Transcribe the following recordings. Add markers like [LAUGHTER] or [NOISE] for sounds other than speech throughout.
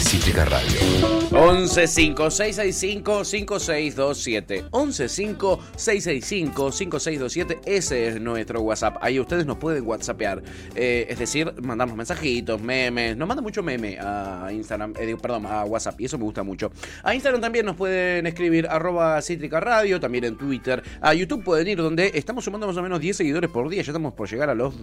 Cítrica Radio. 1156655627. 1156655627. Ese es nuestro WhatsApp. Ahí ustedes nos pueden WhatsAppear. Eh, es decir, mandarnos mensajitos, memes. Nos manda mucho meme a Instagram. eh, perdón, a WhatsApp. Y eso me gusta mucho. A Instagram también nos pueden escribir arroba Cítrica Radio. También en Twitter. A YouTube pueden ir donde estamos sumando más o menos 10 seguidores por día. Ya estamos por llegar a los,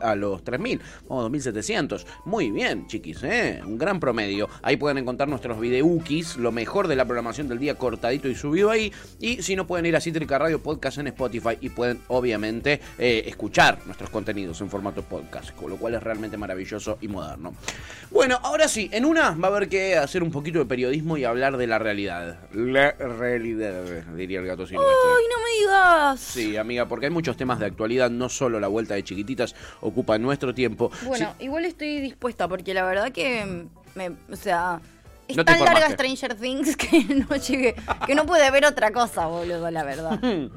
a los 3000. Vamos, 2700. Muy bien, chiquis. ¿eh? Un gran promedio. Ahí pueden encontrar nuestros videukis, lo mejor de la programación del día cortadito y subido ahí. Y si no pueden ir a Cítrica Radio Podcast en Spotify y pueden obviamente eh, escuchar nuestros contenidos en formato podcast, con lo cual es realmente maravilloso y moderno. Bueno, ahora sí, en una va a haber que hacer un poquito de periodismo y hablar de la realidad. La realidad, diría el gato silvestre. ¡Ay, no me digas! Sí, amiga, porque hay muchos temas de actualidad, no solo la vuelta de chiquititas ocupa nuestro tiempo. Bueno, igual estoy dispuesta porque la verdad que me, o sea, es No tan larga. Stranger Things [LAUGHS] que no llegué, que no pude ver otra cosa, boludo, la verdad. [LAUGHS]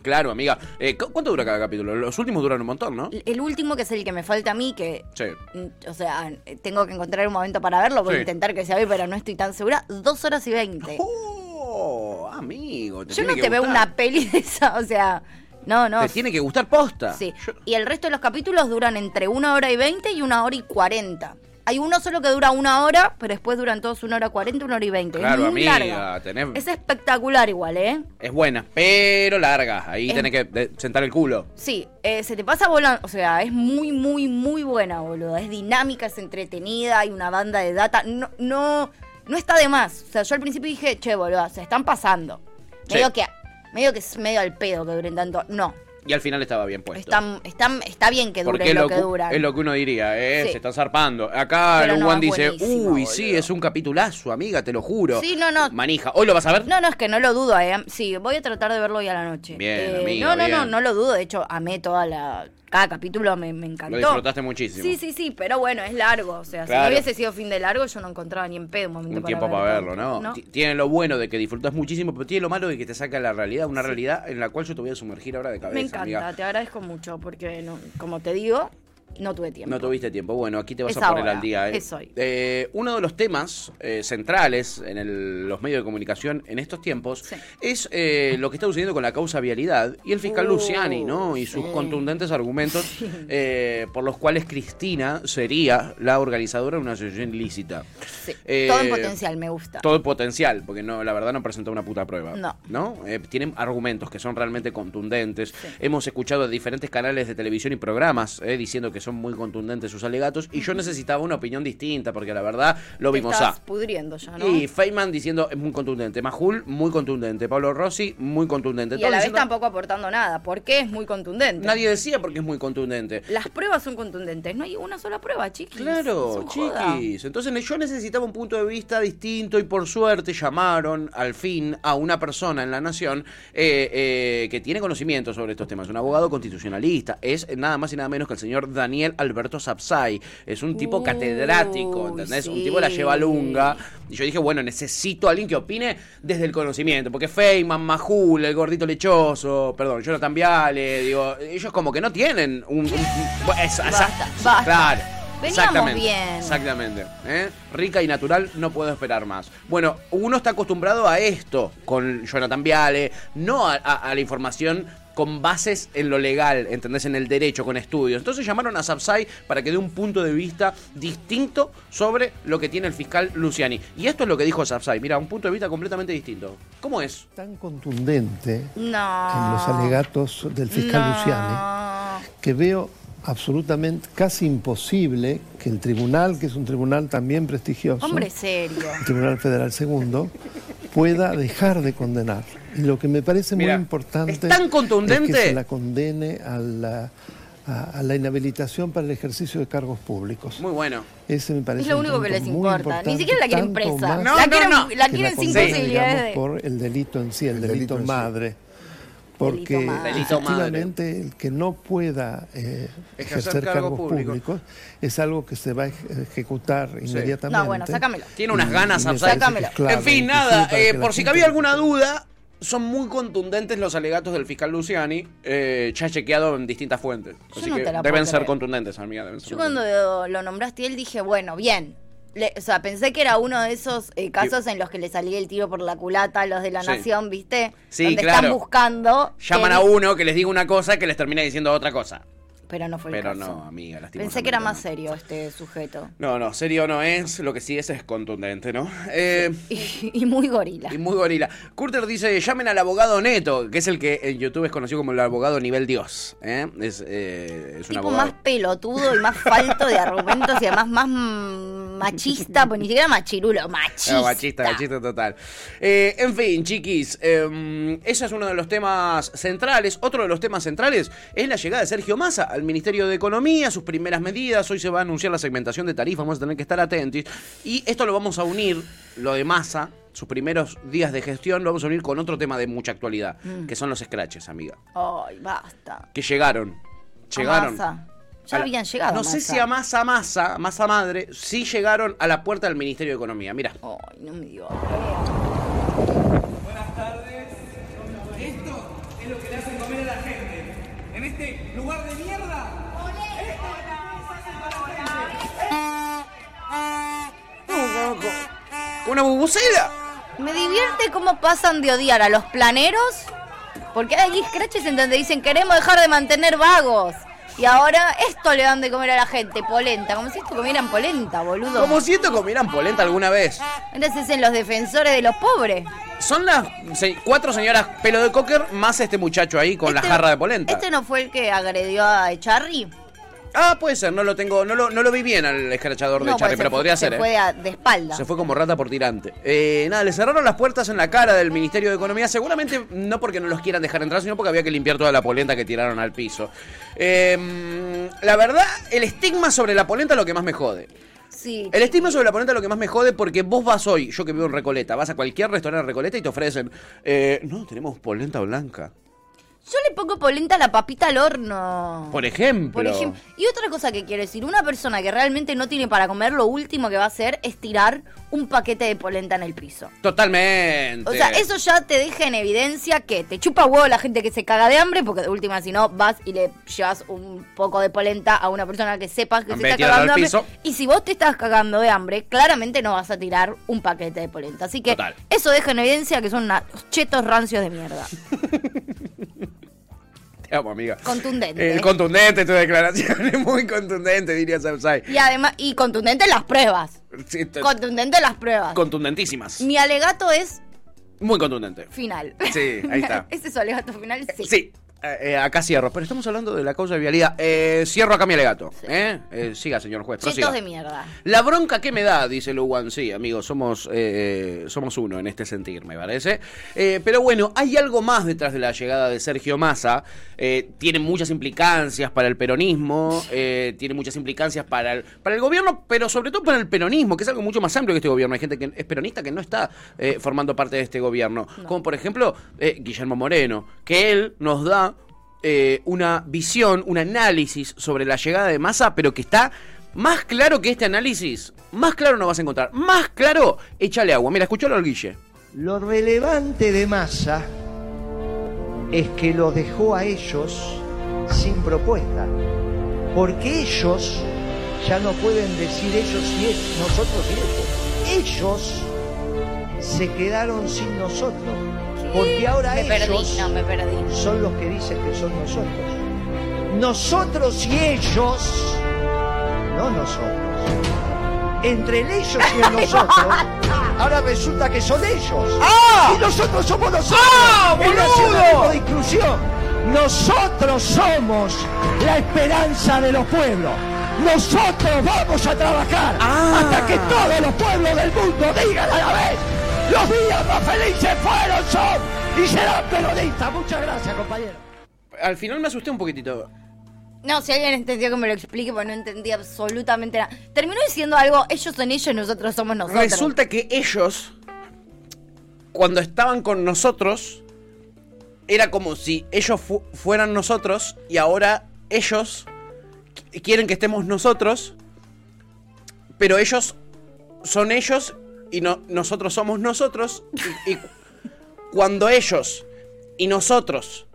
Claro, amiga. Eh, ¿cu- ¿Cuánto dura cada capítulo? Los últimos duran un montón, ¿no? El último que es el que me falta a mí, que Sí. mm, o sea, tengo que encontrar un momento para verlo, voy Sí. a intentar que sea hoy, pero no estoy tan segura. Dos horas y veinte. Oh, amigo. Te Yo no que te veo una peli de esa, o sea, no, no. Te tiene que gustar posta. Sí. Yo- Y el resto de los capítulos duran entre una hora y veinte y una hora y cuarenta. Hay uno solo que dura una hora, pero después duran todos una hora cuarenta, una hora y veinte. Claro, es muy amiga, larga. tenés- Es espectacular igual, ¿eh? Es buena, pero larga. Ahí Es- tenés que sentar el culo. Sí, eh, se te pasa volando, o sea, es muy, muy, muy buena, boludo. Es dinámica, es entretenida, hay una banda de data. No, no, no está de más. O sea, yo al principio dije, che, boludo, se están pasando. Sí. Medio que, medio que es medio al pedo que duren tanto. No, Y al final estaba bien puesto. están, están, está bien que es lo, lo, que duran. es lo que uno diría, ¿eh? Sí. Se están zarpando. Acá Pero Luan dice, uy, sí, es un capitulazo, amiga, te lo juro. Sí, no, no. Manija. ¿Hoy lo vas a ver? No, no, es que no lo dudo, eh. Sí, voy a tratar de verlo hoy a la noche. Bien, Eh, amiga, No, no, no, no lo dudo. De hecho, amé toda la. Cada capítulo me, me encantó. Lo disfrutaste muchísimo. Sí, sí, sí, pero bueno, es largo. O sea, si no hubiese sido fin de largo, yo no encontraba ni en pedo un momento Un tiempo para verlo, ¿no? ¿no? Ti- Tiene lo bueno de que disfrutas muchísimo, pero tiene lo malo de que te saca la realidad, una realidad en la cual yo te voy a sumergir ahora de cabeza. Me encanta, amiga. te agradezco mucho porque, no, como te digo, no tuve tiempo. No tuviste tiempo. Bueno, aquí te vas Es a poner ahora, al día. ¿eh? es hoy. Eh, uno de los temas eh, centrales en el- los medios de comunicación en estos tiempos Sí. es eh, lo que está sucediendo con la causa vialidad y el fiscal Uh, Luciani, ¿no? Y sus sí. contundentes argumentos por los cuales Cristina sería la organizadora de una asociación ilícita. Sí, todo en potencial, me gusta. Todo el potencial, porque no, la verdad no presentó una puta prueba. No. Eh, tienen argumentos que son realmente contundentes. Hemos escuchado de diferentes canales de televisión y programas diciendo que son muy contundentes sus alegatos. Y yo necesitaba una opinión distinta, porque la verdad lo Te vimos estás a. pudriendo ya, ¿no? Y Feynman diciendo es muy contundente. Majul, muy contundente. Pablo Rossi, muy contundente. Y a la vez diciendo- tampoco aportando nada, porque es muy contundente. Nadie decía porque es muy contundente. Las pruebas son contundentes, no hay una sola prueba, chiquis. Claro, joda. chiquis. Entonces yo necesitaba un punto de vista distinto y por suerte llamaron al fin a una persona en la nación eh, eh, que tiene conocimiento sobre estos temas, un abogado constitucionalista. Es nada más y nada menos que el señor Daniel Alberto Sapsay. Es un tipo catedrático, ¿entendés? Un tipo la lleva lunga. Y yo dije, bueno, necesito a alguien que opine desde el conocimiento. Porque Feynman, Majul, el gordito lechoso, perdón, Jonathan Viale, digo, ellos como que no tienen un... un- un- bueno, es- Basta, basta. Claro. Veníamos Exactamente, bien. Exactamente. ¿eh? Rica y natural, no puedo esperar más. Bueno, uno está acostumbrado a esto con Jonathan Viale, no a, a- a la información con bases en lo legal, ¿entendés? En el derecho, con estudios. Entonces llamaron a Sapsay para que dé un punto de vista distinto sobre lo que tiene el fiscal Luciani. Y esto es lo que dijo Sapsay. Mira, un punto de vista completamente distinto. ¿Cómo es? tan contundente No. en los alegatos del fiscal No. Luciani que veo absolutamente casi imposible que el tribunal, que es un tribunal también prestigioso, Hombre serio. el Tribunal Federal Segundo, pueda dejar de condenar. Y lo que me parece Mira, muy importante es tan contundente. es que se la condene a la, a, a la inhabilitación para el ejercicio de cargos públicos. Muy bueno. Ese me parece Es lo único que les importa. Ni siquiera la quieren presa. No, la no, quieren, no. la quieren sin posibilidades digamos, de. por el delito en sí, el, El delito, delito en sí. Porque efectivamente el que no pueda eh, Ejercer cargos públicos. es algo que se va a ej- ejecutar inmediatamente. No, bueno, sácamelo. Tiene unas ganas, clave, en fin, nada, eh, por si cabía alguna duda, son muy contundentes los alegatos del fiscal Luciani, eh, ya chequeado en distintas fuentes. Yo Así no que deben ser creer. contundentes, amiga. deben ser Yo cuando lo nombraste él dije, bueno, bien. Le- o sea, pensé que era uno de esos eh, casos en los que le salía el tiro por la culata a los de la Sí. nación, ¿viste? Sí, Donde claro. están buscando. Llaman que- a uno que les diga una cosa que les termina diciendo otra cosa. Pero no fue el Pero caso. no, amiga, Pensé que era más serio este sujeto. No, no, serio no es, lo que sí es es contundente, ¿no? Eh, [LAUGHS] Y, y muy gorila. y muy gorila. Curter dice, llamen al abogado Neto, que es el que en YouTube es conocido como el abogado nivel Dios. ¿eh? Es, eh, es un tipo abogado. más pelotudo y más falto de argumentos y además más machista, pues ni siquiera machirulo, machista. No, machista, machista total. Eh, en fin, chiquis, eh, ese es uno de los temas centrales. Otro de los temas centrales es la llegada de Sergio Massa al Ministerio de Economía, sus primeras medidas. Hoy se va a anunciar la segmentación de tarifas, vamos a tener que estar atentos. Y esto lo vamos a unir, lo de Massa, sus primeros días de gestión, lo vamos a unir con otro tema de mucha actualidad, Mm. que son los scratches, amiga. Ay, basta. Que llegaron. Llegaron. A Massa. Ya habían llegado. No sé si a Massa Massa, Massa Madre, sí llegaron a la puerta del Ministerio de Economía. Mira. Ay, no me digas. Buenas tardes. Esto es lo que le hacen comer a la gente. En este lugar de mierda. ¡Una bubucela! Me divierte cómo pasan de odiar a los planeros, porque hay scratches en donde dicen queremos dejar de mantener vagos. Y ahora esto le dan de comer a la gente, polenta, como si esto comieran polenta, boludo. Como si esto comieran polenta alguna vez. Entonces en los defensores de los pobres. Son las cuatro señoras pelo de cocker más este muchacho ahí con la Este- jarra de polenta. ¿Este no fue el que agredió a Echarri? Ah, puede ser, no lo tengo, no lo, no lo vi bien al escrachador de No, Charlie, pues pero se podría se ser, ¿eh? fue de, a- de espalda. Se fue como rata por tirante. Eh, nada, le cerraron las puertas en la cara del Ministerio de Economía, seguramente no porque no los quieran dejar entrar, sino porque había que limpiar toda la polenta que tiraron al piso. Eh, la verdad, el estigma sobre la polenta es lo que más me jode. Sí. El estigma sobre la polenta es lo que más me jode porque vos vas hoy, yo que vivo en Recoleta, vas a cualquier restaurante de Recoleta y te ofrecen, eh, no, tenemos polenta blanca. Yo le pongo polenta a la papita al horno. Por ejemplo. Por ejemplo. Y otra cosa que quiero decir, una persona que realmente no tiene para comer, lo último que va a hacer es tirar un paquete de polenta en el piso. Totalmente. O sea, eso ya te deja en evidencia que te chupa huevo la gente que se caga de hambre, porque de última, si no, vas y le llevas un poco de polenta a una persona que sepas que En se está cagando de hambre. piso. Y si vos te estás cagando de hambre, claramente no vas a tirar un paquete de polenta. Así que Total. eso deja en evidencia que son unos chetos rancios de mierda. [LAUGHS] Te amo, amiga. Contundente. Eh, contundente tu declaración, [LAUGHS] es muy contundente, diría Samsai. Y además, y contundente las pruebas. Sí, t- Contundente las pruebas. contundentísimas. Mi alegato es Muy contundente. final. Sí, ahí está. [LAUGHS] Ese es su alegato final, sí. Sí. Eh, eh, acá cierro, pero estamos hablando de la causa de vialidad. Eh, cierro acá mi alegato. siga, señor juez. prosiga. De mierda. La bronca que me da, dice Luwan, sí, amigos, somos, somos uno en este sentir, me parece. Pero bueno, hay algo más detrás de la llegada de Sergio Massa. Tiene muchas implicancias para el peronismo, tiene muchas implicancias para el, para el gobierno, pero sobre todo para el peronismo, que es algo mucho más amplio que este gobierno. Hay gente que es peronista que no está formando parte de este gobierno. Como por ejemplo Guillermo Moreno, que él nos da eh, una visión, un análisis sobre la llegada de Massa, pero que está más claro que este análisis. Más claro no vas a encontrar. Más claro, échale agua. Mira, escuchalo al Guille. Lo relevante de Massa es que los dejó a ellos sin propuesta, porque ellos ya no pueden decir ellos y ellos, nosotros y ellos. Ellos se quedaron sin nosotros, porque ahora Me perdí, ellos no, me perdí. son los que dicen que son nosotros. Nosotros y ellos, no nosotros. Entre el ellos y el [LAUGHS] nosotros, ahora resulta que son ellos. Y nosotros somos nosotros. el nacionalismo de inclusión. Nosotros somos la esperanza de los pueblos. Nosotros vamos a trabajar hasta que todos los pueblos del mundo digan a la vez. Los días más felices fueron, son y serán peronistas. Muchas gracias, compañero. Al final me asusté un poquitito. No, si alguien entendió que me lo explique, porque no entendí absolutamente nada. Terminó diciendo algo, ellos son ellos, nosotros somos nosotros. Resulta que ellos, cuando estaban con nosotros, era como si ellos fu- fueran nosotros y ahora ellos qu- quieren que estemos nosotros, pero ellos son ellos y no, nosotros somos nosotros. Y, y cuando ellos y nosotros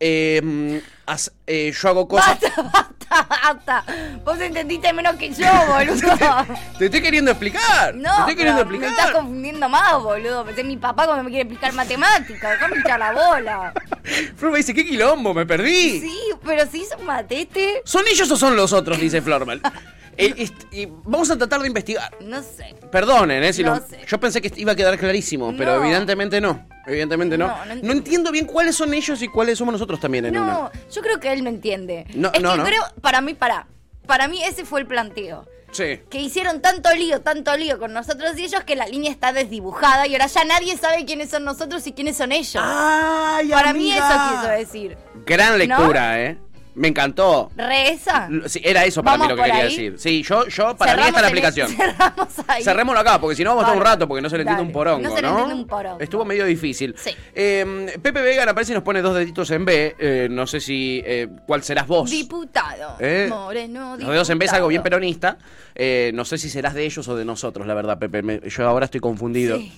eh, as- eh, yo hago cosas. Basta, basta, basta. Vos entendiste menos que yo, [LAUGHS] boludo. Te estoy queriendo explicar. No, te estoy queriendo pero me explicar. estás confundiendo más, boludo. Pensé mi papá cuando me quiere explicar matemáticas. Dejame echar la bola. [LAUGHS] Flor me dice, ¿qué quilombo? Me perdí. Sí, pero si hizo un matete, ¿Son ellos o son los otros? Dice Flormal. [LAUGHS] Eh, y vamos a tratar de investigar. no sé. Perdonen, ¿eh? Si No lo- sé. Yo pensé que iba a quedar clarísimo, pero No. evidentemente no. Evidentemente no. No, No, no entiendo. bien cuáles son ellos y cuáles somos nosotros también en una. No, yo creo que él me entiende. No, es no, que creo, para mí, para. Para mí ese fue el planteo. Sí. Que hicieron tanto lío, tanto lío con nosotros y ellos que la línea está desdibujada y ahora ya nadie sabe quiénes son nosotros y quiénes son ellos. ¡Ay, para mí eso quiso decir. Gran lectura, ¿eh? Me encantó. ¿Re esa? L- Sí, era eso para mí ¿Vamos lo que quería ahí? decir. Sí, yo, yo para mí está la Cerramos aplicación. [LAUGHS] Cerramos ahí. Cerrémoslo acá, porque si no vamos a estar un rato, porque no se le entiende un porongo, ¿no? Se le entiende un porongo. Estuvo medio difícil. Sí. Eh, Pepe Vega aparece y nos pone dos deditos en B. Eh, no sé si. eh, ¿Cuál serás vos? Diputado. Eh, Moreno, Los dedos en B es algo bien peronista. Eh, no sé si serás de ellos o de nosotros, la verdad, Pepe. Me- yo ahora estoy confundido. Sí.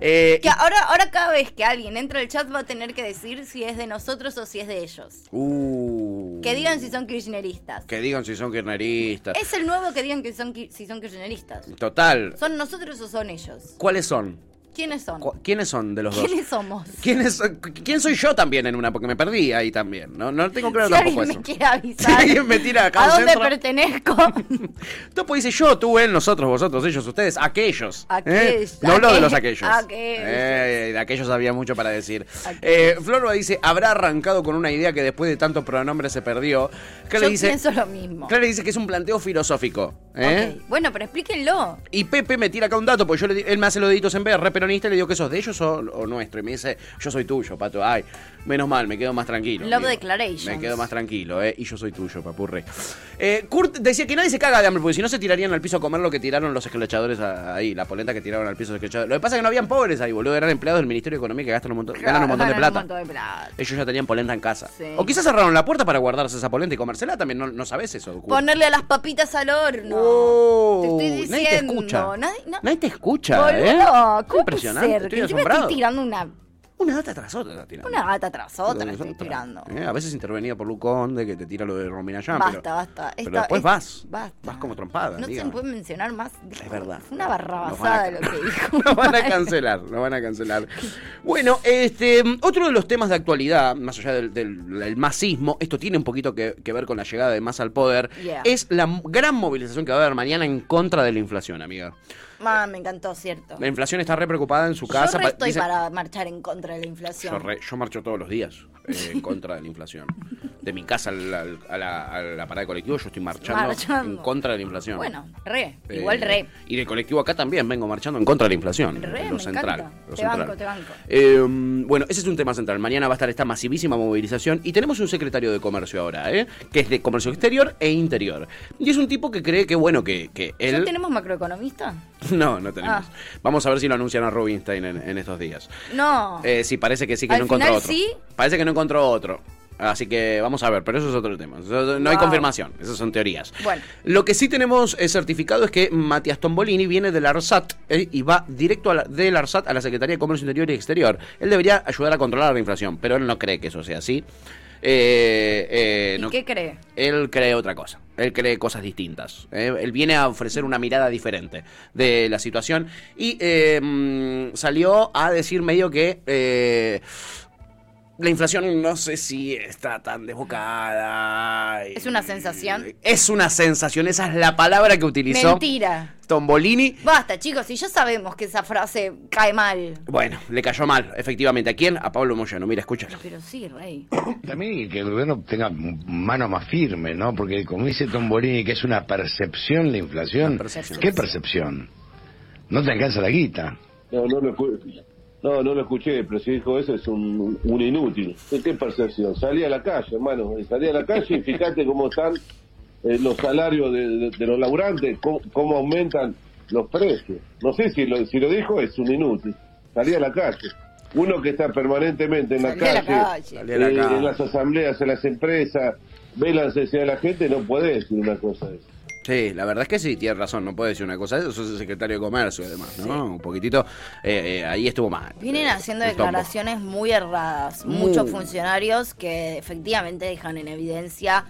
Eh, Que ahora, ahora cada vez que alguien entra al chat va a tener que decir si es de nosotros o si es de ellos. uh, Que digan si son kirchneristas. Que digan si son kirchneristas. Es el nuevo que digan que son si son kirchneristas. Total. ¿Son nosotros o son ellos? ¿Cuáles son? ¿Quiénes son? ¿Quiénes son de los dos? ¿Quiénes somos? ¿Quién, es- ¿Quién soy yo también en una? Porque me perdí ahí también. No, no tengo claro si tampoco eso. me quiere [LAUGHS] avisar. Si alguien me tira acá ¿A dónde centro. pertenezco? [LAUGHS] Topo dice yo, tú, él, nosotros, vosotros, ellos, ustedes, aquellos. ¿eh? Aquellos, No hablo de los aquellos, aquellos. Eh, de aquellos había mucho para decir. Eh, Florba dice, habrá arrancado con una idea que después de tanto pronombre se perdió. Que Yo dice, pienso lo mismo. Claro, le dice que es un planteo filosófico. ¿eh? Bueno, pero explíquenlo. Y Pepe me tira acá un dato, porque yo le él me hace los deditos en B, re peronista, y le digo que sos de ellos o, o nuestro. Y me dice, yo soy tuyo, pato. Ay, menos mal, me quedo más tranquilo. Love digo. declarations. Me quedo más tranquilo, ¿eh? Y yo soy tuyo, papurre. Eh, Kurt decía que nadie se caga de hambre, porque si no se tirarían al piso a comer lo que tiraron los esclachadores ahí, la polenta que tiraron al piso los esclachadores. Lo que pasa es que no habían pobres ahí, boludo. Eran empleados del Ministerio de Economía que gastan un montón, ganan un montón de plata. un montón de plata. Ellos ya tenían polenta en casa. Sí. O quizás cerraron la puerta para guardarse esa polenta y comérsela también, no, no sabes eso. Kurt. Ponerle a las papitas al horno. Oh, te estoy diciendo. Nadie te escucha. Nadie, no- Nadie te escucha, Boludo, ¿eh? ¿cómo puede Impresionante, estoy asombrado. estoy tirando una, Una data tras otra. está tirando. una gata tras otra, estoy tirando. Eh, A veces intervenida por Luconde, que te tira lo de Romina Yan. Basta, pero, basta. Pero Esta- después es- vas. basta. Vas como trompada. No se puede mencionar más. Es verdad. Fue una barrabasada lo que [LAUGHS] dijo. Nos van a cancelar, nos van a cancelar. Bueno, este, otro de los temas de actualidad, más allá del, del- del masismo, esto tiene un poquito que, que ver con la llegada de más al poder, Yeah. es la gran movilización que va a haber mañana en contra de la inflación, amiga. Ma, me encantó, cierto. La inflación está re preocupada en su Yo casa. re pa- estoy dice- para marchar en contra de la inflación. Yo, re- yo marcho todos los días eh, en contra de la inflación. De mi casa al- al- a la, a la parada de colectivo, yo estoy marchando, Marchando. en contra de la inflación. Bueno, re. Eh, Igual re. Y del colectivo acá también vengo marchando en contra de la inflación. Re, lo me central. encanta. lo Te central. banco, te banco. Eh, bueno, ese es un tema central. Mañana va a estar esta masivísima movilización y tenemos un secretario de comercio ahora, ¿eh? que es de comercio exterior e interior. Y es un tipo que cree que, bueno, que, que ¿Ya él... tenemos macroeconomista? [LAUGHS] No, no tenemos. Ah. Vamos a ver si lo anuncian a Rubinstein en, en estos días. No. Eh, sí, parece que sí, que Al no encontró final otro. sí. Parece que no encontró otro. Así que vamos a ver, pero eso es otro tema. No hay confirmación, esas son teorías. Bueno. Lo que sí tenemos eh, certificado es que Matías Tombolini viene del ARSAT eh, y va directo a la- del ARSAT a la Secretaría de Comercio Interior y Exterior. Él debería ayudar a controlar la inflación, pero él no cree que eso sea así. Eh, eh, ¿Y no- qué cree? él cree otra cosa. Él cree cosas distintas. ¿eh? Él viene a ofrecer una mirada diferente de la situación. Y mm, salió a decir medio que la inflación no sé si está tan desbocada. ¿Es una sensación? Es una sensación. Esa es la palabra que utilizó Mentira. Tombolini. Basta, chicos, si ya sabemos que esa frase cae mal. Bueno, le cayó mal, efectivamente. ¿A quién? A Pablo Moyano. Mira, escúchalo. Pero sí, rey. También que el gobierno tenga mano más firme, ¿no? Porque como dice Tombolini, que es una percepción la inflación. Percepción. ¿Qué percepción? No te alcanza la guita. No, no lo, escu- no, no lo escuché, pero si dijo eso es un, un inútil. ¿De qué percepción? Salí a la calle, hermano. Salí a la calle y fíjate cómo están eh, los salarios de, de- de los laburantes, cómo, cómo aumentan los precios. No sé si lo, si lo dijo, es un inútil. Salí a la calle. Uno que está permanentemente en la Salí a la calle, calle. Salí a la eh, en las asambleas, en las empresas, ve la necesidad de la gente, no puede decir una cosa de esa. Sí, la verdad es que sí, tiene razón, no puede decir una cosa de eso, sos el secretario de Comercio además, ¿no? Un poquitito, eh, eh, ahí estuvo mal. Vienen Eh, haciendo declaraciones muy erradas. Muy. Muchos funcionarios que efectivamente dejan en evidencia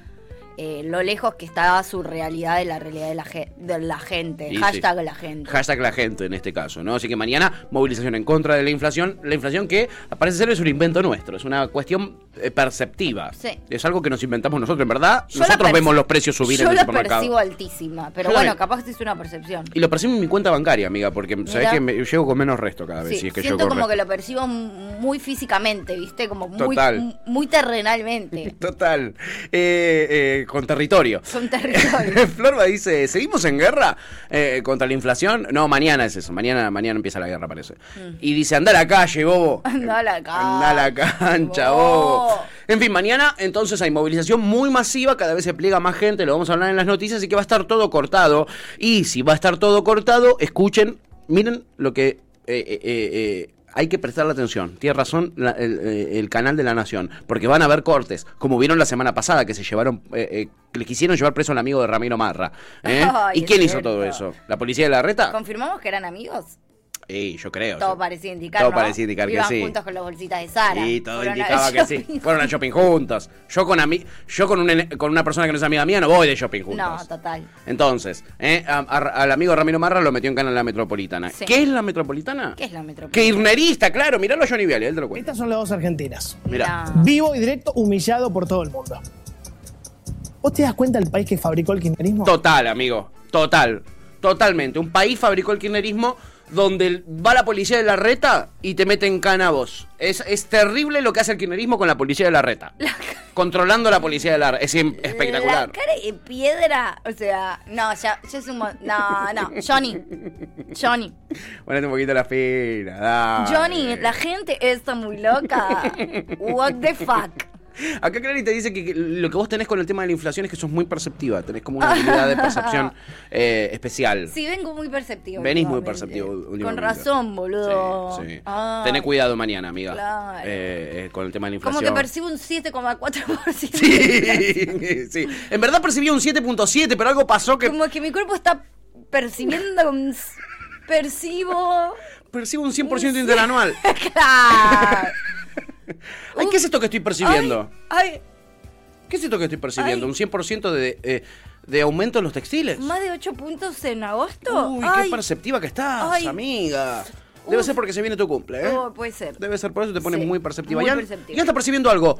eh, lo lejos que está su realidad de la realidad de la, ge- de la gente. Y Hashtag sí. la gente. Hashtag la gente en este caso, ¿no? Así que mañana movilización en contra de la inflación. La inflación que parece ser es un invento nuestro, es una cuestión eh, perceptiva. Sí. Es algo que nos inventamos nosotros, en verdad. Yo la nosotros vemos los precios subir Yo en el la supermercado. percibo altísima, pero Yo la bueno, capaz que es una percepción. Y lo percibo en mi cuenta bancaria, amiga, porque sabés Mira. que me, llego con menos resto cada vez. Sí, si es que siento yo como que lo percibo muy físicamente, ¿viste? Como muy, Total. m- muy terrenalmente. [LAUGHS] Total. Eh, eh, con territorio. Son territorios. [LAUGHS] Florba dice, ¿seguimos en guerra eh, contra la inflación? No, mañana es eso. Mañana, mañana empieza la guerra, parece. Y dice, anda a la calle, bobo. Mm. Anda a la [LAUGHS] cancha. Anda a la cancha, bobo. En fin, mañana entonces hay movilización muy masiva, cada vez se pliega más gente, lo vamos a hablar en las noticias, y que va a estar todo cortado. Y si va a estar todo cortado, escuchen, miren lo que... eh, eh, eh, hay que prestarle atención. Tiene razón la- el, eh, el canal de la Nación. Porque van a haber cortes. Como vieron la semana pasada que se llevaron. eh, eh, que le quisieron llevar preso al amigo de Ramiro Marra. ¿eh? [LAUGHS] ¿Y quién hizo todo eso? ¿La policía de la reta? ¿Confirmamos que eran amigos? Sí, yo creo. Todo sí. parecía indicar, Todo ¿no? parecía indicar que Iban sí. juntos con las bolsitas de Sara. Sí, todo Fueron indicaba que sí. Fueron a shopping juntos. Yo con ami yo con, un ene- con una persona que no es amiga mía no voy de shopping juntos. No, total. Entonces, ¿eh? A- a- al amigo Ramiro Marra lo metió en canal la metropolitana. Sí. ¿Qué es la metropolitana? ¿Qué es la metrópoli? Kirchnerista, claro, miralo a Johnny Viale, él te lo cuenta. Estas son las dos argentinas. Mirá. No. Vivo y directo, humillado por todo el mundo. ¿Vos te das cuenta del país que fabricó el kirchnerismo? Total, amigo. Total. Totalmente. Un país fabricó el kirchnerismo donde va la policía de la reta y te mete en cana a vos. Es, es terrible lo que hace el kirchnerismo con la policía de la reta. [LAUGHS] Controlando la policía de la reta. Es espectacular. La cara de piedra, o sea, no, ya, un... mon- No, no, Johnny. Johnny. [LAUGHS] Ponete un poquito la fila. Johnny, la gente está muy loca. [LAUGHS] What the fuck. [LAUGHS] Acá Clary te dice que, lo que vos tenés con el tema de la inflación es que sos muy perceptiva. Tenés como una [LAUGHS] habilidad de percepción eh, especial. Sí, vengo muy perceptivo. Venís muy perceptivo Con razón, boludo. Sí, sí. Ay, Tené cuidado mañana, amiga. Claro. Eh, eh, con el tema de la Como inflación. que percibo un 7,4%. Sí, [LAUGHS] sí. En verdad percibí un 7.7, pero algo pasó que Como que mi cuerpo está percibiendo un... Percibo... percibo un 100% interanual. Claro. Ay, ¿qué es esto que estoy percibiendo? Ay, ay, ¿Qué es esto que estoy percibiendo? Ay. ¿Un 100% de, eh, de aumento en los textiles? más de 8 puntos en agosto. Uy, Ay, qué perceptiva que estás, Ay. amiga. Debe Uf. ser porque se viene tu cumple, ¿eh? oh, puede ser. Debe ser por eso te pone Sí, muy perceptiva. muy Ian, perceptiva. Ian está percibiendo algo.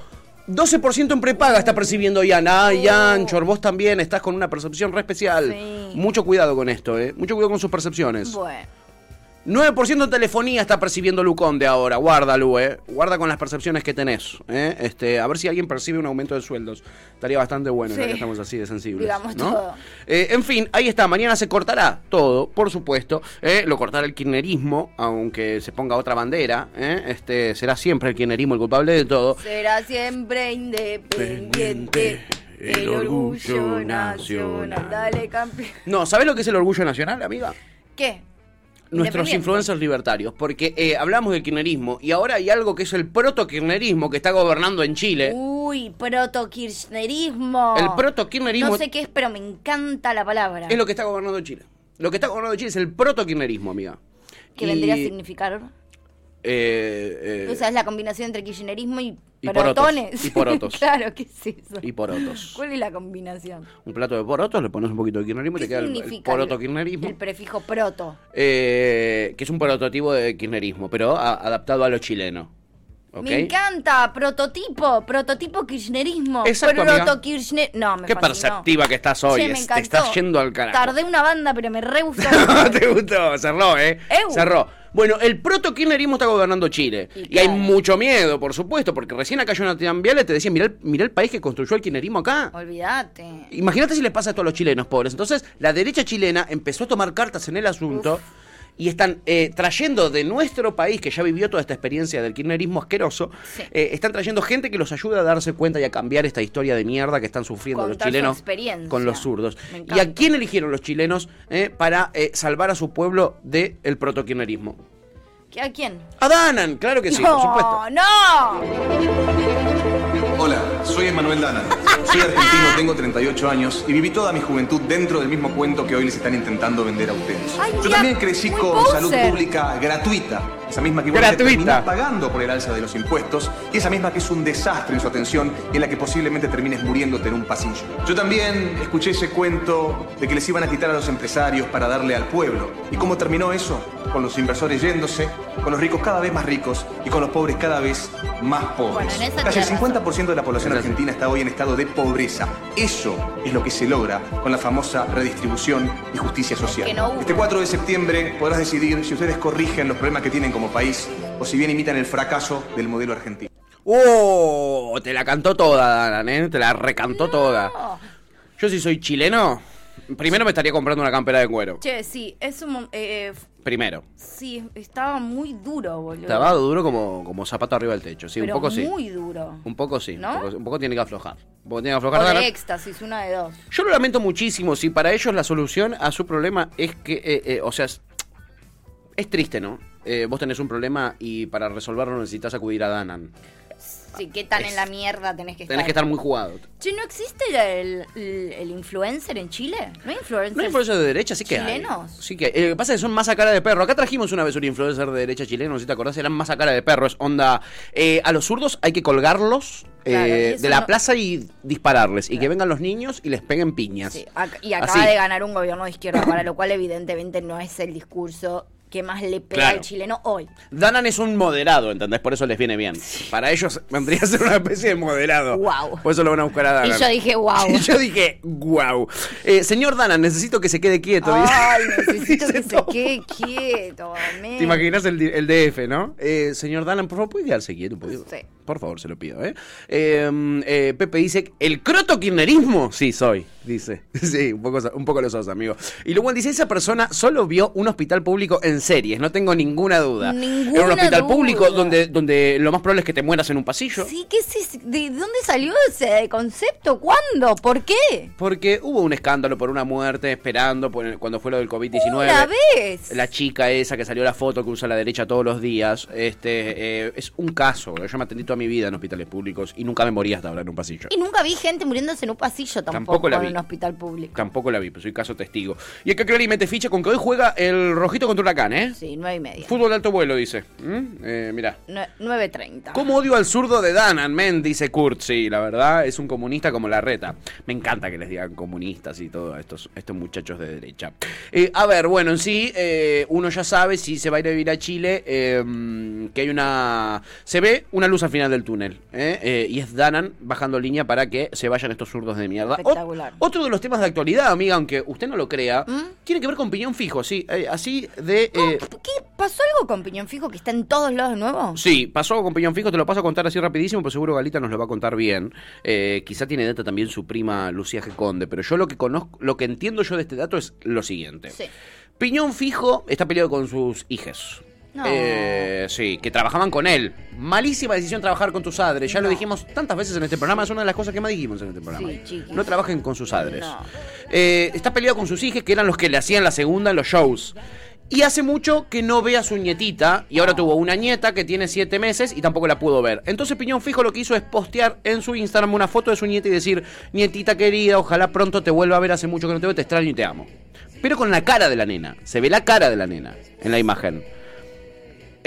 12% en prepaga está percibiendo Ian. Ay, Ian, Chor, vos también estás con una percepción re especial. Sí. Mucho cuidado con esto, ¿eh? Mucho cuidado con sus percepciones. Bueno. 9% en telefonía está percibiendo Lucón de ahora. Guarda, Lu, eh. Guarda con las percepciones que tenés. ¿eh? Este, a ver si alguien percibe un aumento de sueldos. Estaría bastante bueno, ya que estamos así de sensibles. Digamos ¿no? todo. Eh, en fin, ahí está. Mañana se cortará todo, por supuesto. ¿eh? Lo cortará el kirchnerismo, aunque se ponga otra bandera. ¿eh? Este, será siempre el kirchnerismo el culpable de todo. Será siempre independiente. El orgullo nacional. Dale, campeón. No, ¿sabés lo que es el orgullo nacional, amiga? ¿Qué? Nuestros influencers libertarios, porque eh, hablamos del kirchnerismo y ahora hay algo que es el proto-kirchnerismo que está gobernando en Chile. Uy, proto-kirchnerismo. El proto-kirchnerismo No sé qué es, pero me encanta la palabra. es lo que está gobernando Chile. Lo que está gobernando Chile es el proto-kirchnerismo, amiga. que Y, vendría a significar. eh, eh, o sea, es la combinación entre kirchnerismo y, y porotos. protones. Y porotos. [LAUGHS] claro, ¿qué es eso? y porotos. ¿Cuál es la combinación? Un plato de porotos, le pones un poquito de kirchnerismo y ¿Qué te queda el, el significa el- prefijo proto. Eh, que es un prototipo de kirchnerismo, pero a- adaptado a lo chileno. Me encanta, prototipo, prototipo kirchnerismo. Exacto, proto kirchner. No, me Qué fascinó. perceptiva que estás hoy. Che, me te estás yendo al carajo. Tardé una banda, pero me re gustó. [LAUGHS] ¿Te gustó? Cerró, ¿eh? Eu. Cerró. Bueno, el proto-kirchnerismo está gobernando Chile. Y Y, hay mucho miedo, por supuesto, porque recién acá Jonathan Viale te decía, mirá el, mirá el país que construyó el kirchnerismo acá. Olvídate. Imagínate si les pasa esto a los chilenos pobres. Entonces, la derecha chilena empezó a tomar cartas en el asunto y están eh, trayendo de nuestro país, que ya vivió toda esta experiencia del kirchnerismo asqueroso, Sí. eh, están trayendo gente que los ayuda a darse cuenta y a cambiar esta historia de mierda que están sufriendo los Contar chilenos con los zurdos. ¿Y a quién eligieron los chilenos eh, para eh, salvar a su pueblo del el proto-kirchnerismo? ¿Qué- ¿A quién? A Danan, claro que sí, por supuesto. no, no. Hola, soy Emanuel Dana. Soy argentino, tengo 38 años y viví toda mi juventud dentro del mismo cuento que hoy les están intentando vender a ustedes. Ay, Yo también crecí con poser. salud pública gratuita, esa misma que igual Gratuita. terminás pagando por el alza de los impuestos y esa misma que es un desastre en su atención y en la que posiblemente termines muriéndote en un pasillo. Yo también escuché ese cuento de que les iban a quitar a los empresarios para darle al pueblo. ¿Y cómo terminó eso? Con los inversores yéndose, con los ricos cada vez más ricos y con los pobres cada vez más pobres. Bueno, Casi el tenés 50% de la población argentina está hoy en estado de pobreza. Eso es lo que se logra con la famosa redistribución y justicia social. Que no hubo. Este 4 de septiembre podrás decidir si ustedes corrigen los problemas que tienen como país o si bien imitan el fracaso del modelo argentino. ¡Oh! Te la cantó toda, Danan, ¿eh? Te la recantó toda. Yo si soy chileno, primero me estaría comprando una campera de cuero. Che, sí, es un. mom- eh, Primero. sí, estaba muy duro, boludo. Estaba duro como, como zapato arriba del techo. Sí, Pero un poco sí. muy duro. Un poco sí. ¿No? Un, poco, un poco tiene que aflojar. Un poco tiene que O aflojar. Danan. de éxtasis, una de dos. Yo lo lamento muchísimo. Si para ellos la solución a su problema es que, eh, eh, o sea, es, es triste, ¿no? Eh, vos tenés un problema y para resolverlo necesitas acudir a Danan. Sí, qué tan en la mierda tenés que estar. Tenés que estar muy jugado. Che, ¿no existe el, el- el influencer en Chile? ¿No hay influencers? No hay influencers de derecha, sí que chilenos? hay. Sí que hay. Eh, Lo que pasa es que son más a cara de perro. Acá trajimos una vez un influencer de derecha chileno, si te acordás, eran más a cara de perro. Es onda. eh, a los zurdos hay que colgarlos eh, Claro, de la no- plaza y dispararles. Y que vengan los niños y les peguen piñas. Sí, y acaba Así. de ganar un gobierno de izquierda, para lo cual evidentemente no es el discurso que más le pega Claro. al chileno hoy. Danan es un moderado, ¿entendés? Por eso les viene bien. Para ellos vendría a ser una especie de moderado. Guau. Por eso lo van a buscar a Danan. Y yo dije, guau. [LAUGHS] Y yo dije, wow. señor Danan, necesito que se quede quieto. Ay, [LAUGHS] dice. necesito que se quede quieto, men. ¿Te imaginas el, el DF, no? Eh, señor Danan, por favor, ¿puede quedarse quieto un poquito? Sí. Por favor, se lo pido, ¿eh? Eh, eh, Pepe dice, ¿el croto kirchnerismo? Sí, soy, dice. [LAUGHS] Sí, un poco, un poco lo sos, amigo. Y luego dice, esa persona solo vio un hospital público en series, no tengo ninguna duda. Ninguna Era un hospital duda. público donde, donde lo más probable es que te mueras en un pasillo. Sí, ¿qué es ¿De dónde salió ese concepto? ¿Cuándo? ¿Por qué? Porque hubo un escándalo por una muerte esperando por el- cuando fue lo del COVID-19. Una vez. La chica esa que salió la foto que usa la derecha todos los días. Este eh, es un caso. Yo me atendí toda mi vida en hospitales públicos y nunca me morí hasta ahora en un pasillo. Y nunca vi gente muriéndose en un pasillo tampoco, Tampoco la en vi. un hospital público. Tampoco la vi, pero soy caso testigo. Y acá Clary mete ficha con que hoy juega el rojito contra Huracán, ¿eh? Sí, nueve y media. Fútbol de alto vuelo, dice. ¿Mm? Eh, mirá. Nue- 9.30. ¿Cómo odio al zurdo de Danan, men? Dice Kurt. Sí, la verdad, es un comunista como la reta. Me encanta que les digan comunistas y todo a estos, estos muchachos de derecha. Eh, a ver, bueno, en sí, eh, uno ya sabe si se va a ir a vivir a Chile, eh, que hay una... Se ve una luz al final del túnel. ¿eh? Eh, y es Danan bajando línea para que se vayan estos zurdos de mierda. Espectacular. otro de los temas de actualidad, amiga, aunque usted no lo crea, tiene que ver con piñón fijo, sí. eh, así de... ¿Qué? ¿Pasó algo con Piñón Fijo que está en todos lados de nuevo? Sí, pasó con Piñón Fijo, te lo paso a contar así rapidísimo, pero seguro Galita nos lo va a contar bien. Quizá tiene data también su prima Lucía G. Conde, pero yo lo que conozco, lo que entiendo yo de este dato es lo siguiente. Sí. Piñón Fijo está peleado con sus hijas. No. Eh, sí, que trabajaban con él. Malísima decisión trabajar con tus padres. Ya lo dijimos tantas veces en este programa. Es una de las cosas que más dijimos en este programa. Sí, no trabajen con sus padres. No. Eh, está peleado con sus hijas, que eran los que le hacían la segunda en los shows. Y hace mucho que no ve a su nietita. Y ahora tuvo una nieta que tiene siete meses y tampoco la pudo ver. Entonces Piñón Fijo lo que hizo es postear en su Instagram una foto de su nieta y decir: Nietita querida, ojalá pronto te vuelva a ver. Hace mucho que no te veo, te extraño y te amo. Pero con la cara de la nena. Se ve la cara de la nena en la imagen.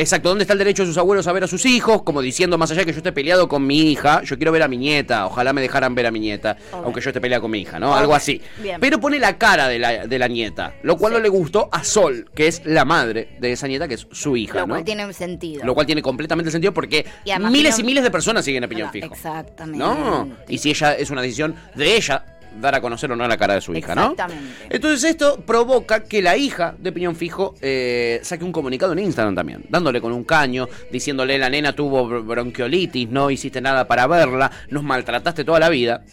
Exacto, ¿dónde está el derecho de sus abuelos a ver a sus hijos? Como diciendo, más allá de que yo esté peleado con mi hija, yo quiero ver a mi nieta, ojalá me dejaran ver a mi nieta, aunque yo esté peleado con mi hija, ¿no? Algo así. bien. Pero pone la cara de la, de la nieta, lo cual no le gustó a Sol, que es la madre de esa nieta, que es su hija, Lo ¿no? cual tiene sentido. Lo cual tiene completamente sentido porque Y miles y miles de personas siguen a Piñón No, Fijo. Exactamente. ¿No? Y si ella es una decisión de ella dar a conocer o no la cara de su hija, ¿no? Exactamente. Entonces esto provoca que la hija de Piñón Fijo eh, saque un comunicado en Instagram también, dándole con un caño, diciéndole la nena tuvo br- bronquiolitis, no hiciste nada para verla, nos maltrataste toda la vida.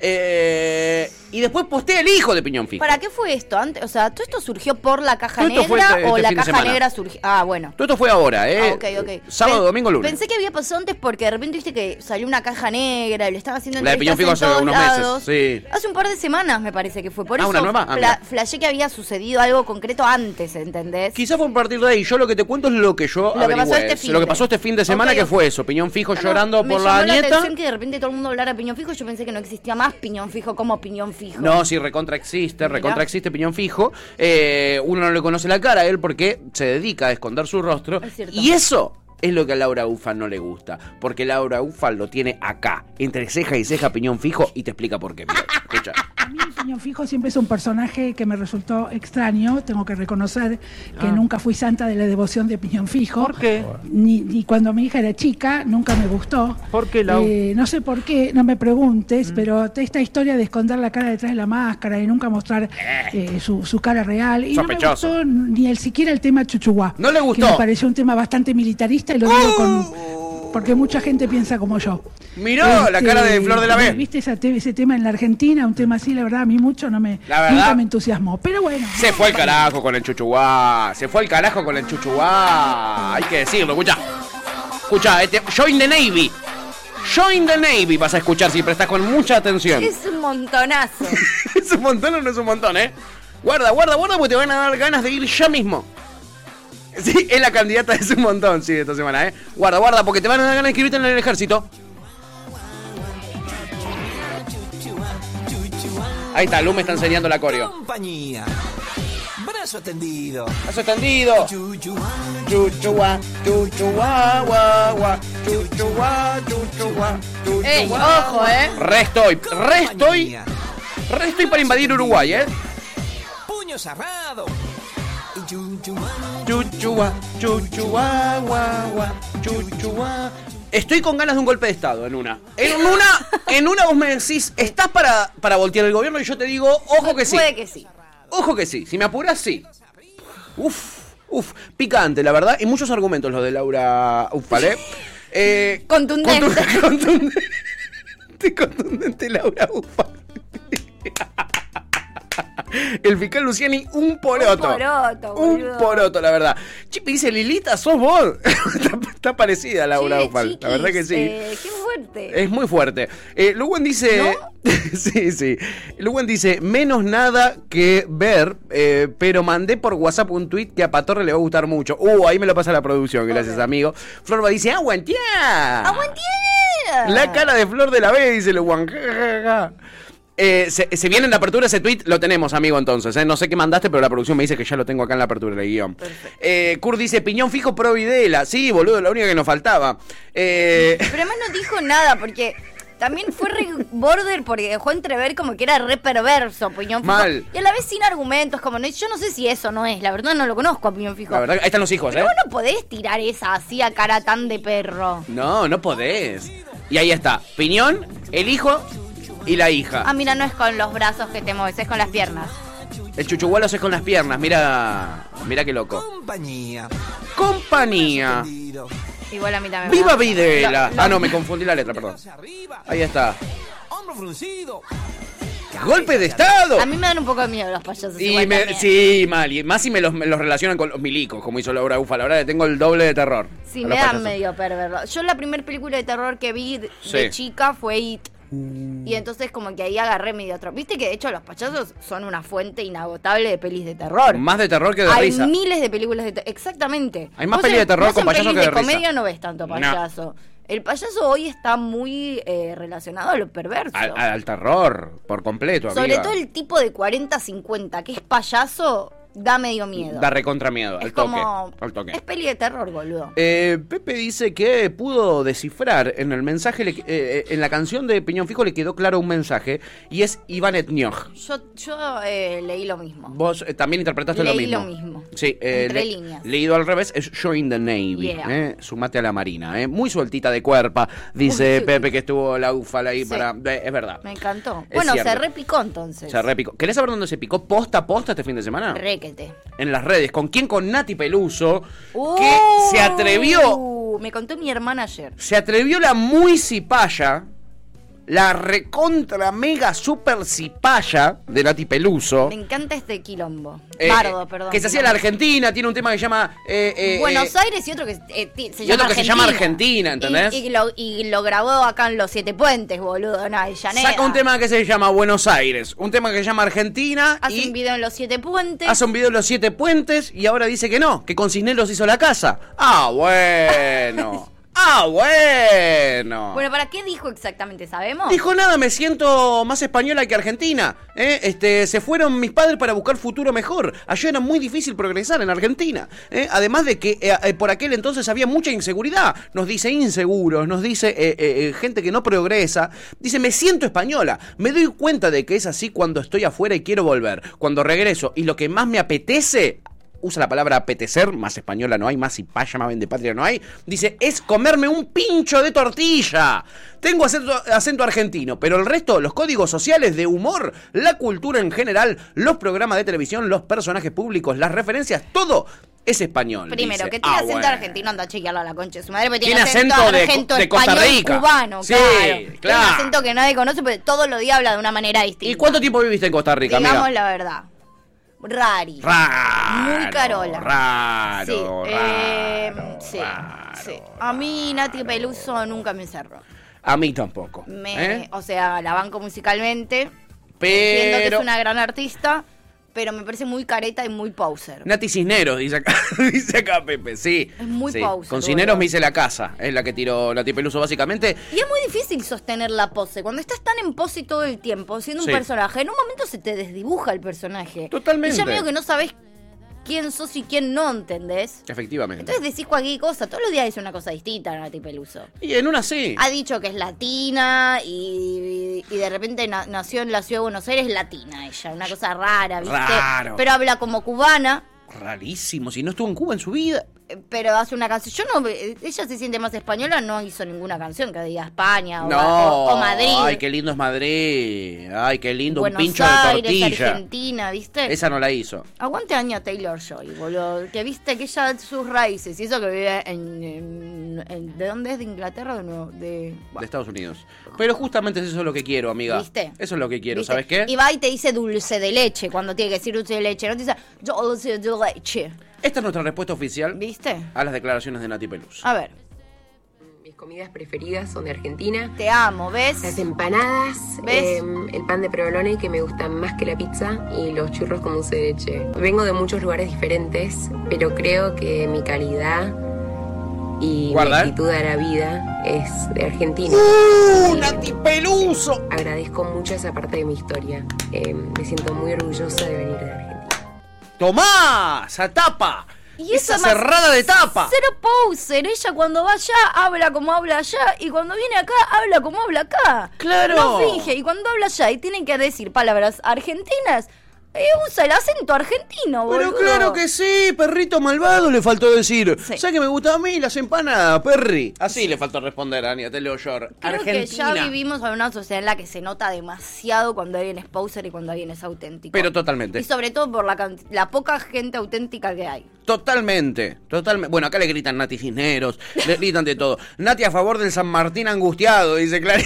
Eh, y después postea el hijo de Piñón Fijo. ¿Para qué fue esto? Antes, o sea, ¿todo esto surgió por la caja negra este- o este la caja negra surgió? Ah, bueno. Todo esto fue ahora, ¿eh? Ah, ok, ok. Sábado, Pen- domingo, lunes. Pensé que había pasado antes porque de repente viste que salió una caja negra y le estaba haciendo La de Piñón Fijo hace unos meses, sí. Hace un par de semanas me parece que fue. Por Ah, eso ¿una nueva? Ah, flashé que había sucedido algo concreto antes, ¿entendés? Quizás fue a partir de ahí. Yo lo que te cuento es lo que yo Lo que pasó este fin lo que de- pasó este fin de semana, Ok, que fue eso. Piñón Fijo No, llorando me por llamó la la nieta. atención que de repente todo el mundo hablara de piñón fijo. Yo pensé que no existía más piñón fijo como piñón fijo. No, sí, recontra existe, recontra existe Piñón Fijo. Eh, uno no le conoce la cara a él porque se dedica a escunder su rostro. Es cierto. Y eso es lo que a Laura Ufa no le gusta. Porque Laura Ufa lo tiene acá, entre ceja y ceja Piñón Fijo, y te explica por qué. Mira, escucha. [LAUGHS] A mí Piñón Fijo siempre es un personaje que me resultó extraño. Tengo que reconocer que Ah. nunca fui santa de la devoción de Piñón Fijo. ¿Por qué? Ni, ni cuando mi hija era chica, nunca me gustó. ¿Por qué, no sé por qué, no me preguntes, Mm. pero esta historia de esconder la cara detrás de la máscara y nunca mostrar eh, su, su cara real. Y Sospechoso. no me gustó ni el siquiera el tema chuchuá. ¿No le gustó? Que me pareció un tema bastante militarista y lo digo con... Porque mucha gente piensa como yo. Miró la Este, cara de Flor de la B. ¿Viste ese, te- ese tema en la Argentina? Un tema así, la verdad, a mí mucho no me, La verdad. nunca me entusiasmó. Pero bueno. Se fue al carajo con el chuchuá. Se fue al carajo con el chuchuá. Hay que decirlo, escucha. Escucha, este, Join the Navy. Join the Navy vas a escuchar si prestas con mucha atención. Es un montonazo. [LAUGHS] ¿Es un montón o no es un montón, eh? Guarda, guarda, guarda, porque te van a dar ganas de ir ya mismo. Sí, es la candidata de un montón, sí, esta semana, eh. Guarda, guarda, porque te van a dar ganas de inscribirte en el ejército. Ahí está, Lu me está enseñando la coreo. Compañía. Brazo tendido. Brazo extendido. Chuchuá, chuchuá. Chuchuá, chuchuá, chuchuá. Ey, ojo, eh. Re estoy, re estoy. Re estoy para invadir Uruguay, eh. Puño cerrado. Chuchuá. Chuchuá, guá, chuchuá. Estoy con ganas de un golpe de estado en una. En una, en una vos me decís, ¿estás para, para voltear el gobierno? Y yo te digo, ojo que sí. Puede que sí. Ojo que sí. Si me apuras, sí. Uf, uf. Picante, la verdad. Y muchos argumentos los de Laura Ufale. Eh, [LAUGHS] Contundente. contu- contundente, contundente [LAUGHS] Laura Ufale. [LAUGHS] [LAUGHS] El fiscal Luciani, un poroto. Un poroto, Un boludo. poroto, la verdad. Chipi dice, Lilita, sos vos. [LAUGHS] está, está parecida a Laura Che, Ufal. La verdad que sí. eh, qué fuerte. Es muy fuerte. Eh, Luwen dice. [LAUGHS] sí, sí. Luwen dice: menos nada que ver, eh, pero mandé por WhatsApp un tweet que a Patorre le va a gustar mucho. Uh, ahí me lo pasa la producción, gracias, amigo. Florba dice: ¡Aguantía! ¡Aguantía! La cara de Flor de la B, dice Luwan. Eh, se, se viene en la apertura ese tweet, lo tenemos, amigo, entonces. ¿eh? No sé qué mandaste, pero la producción me dice que ya lo tengo acá en la apertura del guion. Eh, Kurt dice, piñón fijo pro Videla. Sí, boludo, la única que nos faltaba. Eh, Pero además no dijo nada porque también fue re border porque dejó entrever como que era re perverso Piñón Fijo. Mal. Y a la vez sin argumentos, como no, yo no sé si eso no es, la verdad no lo conozco a Piñón Fijo. la verdad, ahí están los hijos, Pero ¿eh? vos no podés tirar esa así a cara tan de perro. No, no podés. Y ahí está, piñón, el hijo y la hija. Ah, mira, no es con los brazos que te mueves, es con las piernas. El chuchugualo es con las piernas, mira, mira qué loco. Compañía. Compañía. Igual a mí también. ¡Viva Videla! Lo- lo- Ah, no, me confundí la letra, perdón. Ahí está. Hombro fruncido. ¡Golpe de Estado! A mí me dan un poco de miedo los payasos. Y igual me- también. sí, mal. Y más si me los, me los relacionan con los milicos, como hizo Laura Ufa. La verdad que tengo el doble de terror. Sí, me dan payasos. medio perverso. Yo la primera película de terror que vi de, Sí. de chica fue It. Y entonces como que ahí agarré medio otro. Viste que de hecho los payasos son una fuente inagotable de pelis de terror. Más de terror que de Hay risa. miles de películas de terror. Exactamente. Hay más pelis de terror con payasos que de risa. comedia no ves tanto No. payaso. El payaso hoy está muy eh, relacionado a lo perverso. Al, al terror, por completo, Sobre amiga. todo el tipo de 40-50 que es payaso, da medio miedo. Da recontra miedo, es al toque. como... Al toque. Es peli de terror, boludo. Eh, Pepe dice que pudo descifrar en el mensaje, le- eh, eh, en la canción de Piñón Fijo le quedó claro un mensaje y es Iván Etnioj. Yo, yo eh, leí lo mismo. Vos también interpretaste Leí lo lo mismo. mismo. Sí, eh, Entre le- líneas. leído al revés es Join the Navy. Yeah. sumate a la marina. Muy sueltita de cuerpa, dice Pepe que estuvo la ufala ahí Sí. para. es verdad. Me encantó. Es bueno, cierto. se repicó entonces. Se repicó. ¿Querés saber dónde se picó posta a posta este fin de semana? En las redes. ¿Con quién? Con Nati Peluso. Que se atrevió me contó mi hermana ayer. Se atrevió la muy cipaya la recontra mega super cipaya de Nati Peluso. Me encanta este quilombo. eh, Bardo, perdón. Que se hacía en la Argentina, tiene un tema que se llama. eh, eh, Buenos eh, Aires y otro que se y llama otro que se llama Argentina, ¿entendés? Y, y lo, y lo grabó acá en Los Siete Puentes, boludo, en Avellaneda. Saca un tema que se llama Buenos Aires, un tema que se llama Argentina Hace y un video en Los Siete Puentes. hace un video de los siete puentes y ahora dice que no, que con Cisneros hizo la casa. Ah, bueno. [LAUGHS] ah, bueno. Bueno, ¿para qué dijo exactamente? ¿Sabemos? Dijo nada, me siento más española que argentina. ¿eh? Este, se fueron mis padres para buscar futuro mejor. Allá era muy difícil progresar en Argentina. ¿eh? Además de que eh, por aquel entonces había mucha inseguridad. Nos dice inseguros, nos dice gente que no progresa. Dice, me siento española. Me doy cuenta de que es así cuando estoy afuera y quiero volver. Cuando regreso y lo que más me apetece usa la palabra apetecer, más española no hay, más cipaya, más vende patria no hay. Dice, es comerme un pincho de tortilla. Tengo acento, acento argentino, pero el resto, los códigos sociales de humor, la cultura en general, los programas de televisión, los personajes públicos, las referencias, todo es español. Primero, dice. que tiene Ah, acento bueno. argentino, anda a chequearlo a la concha de su madre, porque tiene, Tiene acento, acento de- argento de Costa español Rica. cubano, Sí, claro. Tiene un acento que nadie conoce, pero todos los días habla de una manera distinta. ¿Y cuánto tiempo viviste en Costa Rica, Digamos amiga? la verdad. Rari. Raro, Muy carola. Raro, Sí, raro, eh, sí, sí. A mí Nati Peluso nunca me cerró. A mí tampoco. Me, ¿eh? O sea, la banco musicalmente. Entiendo que Pero... es una gran artista, pero me parece muy careta y muy poser. Nati Cisneros, dice acá, [LAUGHS] dice acá Pepe, sí. Es muy sí. pausa, Con. Cisneros me hice la casa, es la que tiró Nati Peluso básicamente. Y es muy difícil sostener la pose. Cuando estás tan en pose todo el tiempo, siendo un Sí. personaje, en un momento se te desdibuja el personaje. Totalmente. Y ya medio que no sabes quién sos y quién no, ¿entendés? Efectivamente. Entonces decís cualquier cosa. Todos los días dice una cosa distinta Nati Peluso. y en una sí. Ha dicho que es latina y, y de repente na- nació en la ciudad de Buenos Aires latina ella. Una cosa rara, ¿viste? Raro. Pero habla como cubana. Rarísimo, si no estuvo en Cuba en su vida. Eh, Pero hace una canción. Yo no. eh, Ella se siente más española, no hizo ninguna canción que diga España o, No. o- o Madrid. Ay, qué lindo es Madrid. Ay, qué lindo Buenos un pincho Aires, de tortilla. Argentina, ¿viste? Esa no la hizo. Aguante año Taylor Joy, boludo. Que viste que ella sus raíces y eso que vive en, en- en- ¿De dónde es? ¿De Inglaterra o de Nuevo? De, De Estados Unidos. Pero justamente eso es lo que quiero, amiga. ¿Viste? Eso es lo que quiero, ¿viste? ¿sabes qué? Y va y te dice dulce de leche cuando tiene que decir dulce de leche. No te dice dulce de leche. Esta es nuestra respuesta oficial ¿Viste? a las declaraciones de Nati Peluso. A ver. Mis comidas preferidas son de Argentina. Te amo, ¿ves? Las empanadas, ¿Ves? em, el pan de provolone que me gusta más que la pizza y los churros con dulce de leche. Vengo de muchos lugares diferentes, pero creo que mi calidad y Guarda, ¿eh? mi actitud a la vida es de Argentina. ¡Uh, Nati Peluso! Agradezco mucho esa parte de mi historia. Em, me siento muy orgullosa de venir de Argentina. ¡Tomá! ¡Esa tapa! Y ¡Esa cerrada de tapa! Cero poser. Ella cuando va allá habla como habla allá y cuando viene acá habla como habla acá. ¡Claro! No finge. Y cuando habla allá y tiene que decir palabras argentinas, usa el acento argentino, Pero boludo. claro que sí, perrito malvado le faltó decir. ¿Sabes que me gusta a mí las empanadas, perri? Así le faltó responder a Ania Teleo Shore. Creo Argentina. que ya vivimos en una sociedad en la que se nota demasiado cuando alguien es poser y cuando alguien es auténtico. Pero totalmente. Y sobre todo por la, la poca gente auténtica que hay. Totalmente, totalmente. Bueno, acá le gritan Nati Cisneros, le gritan de todo. Nati a favor del San Martín angustiado, dice Clary.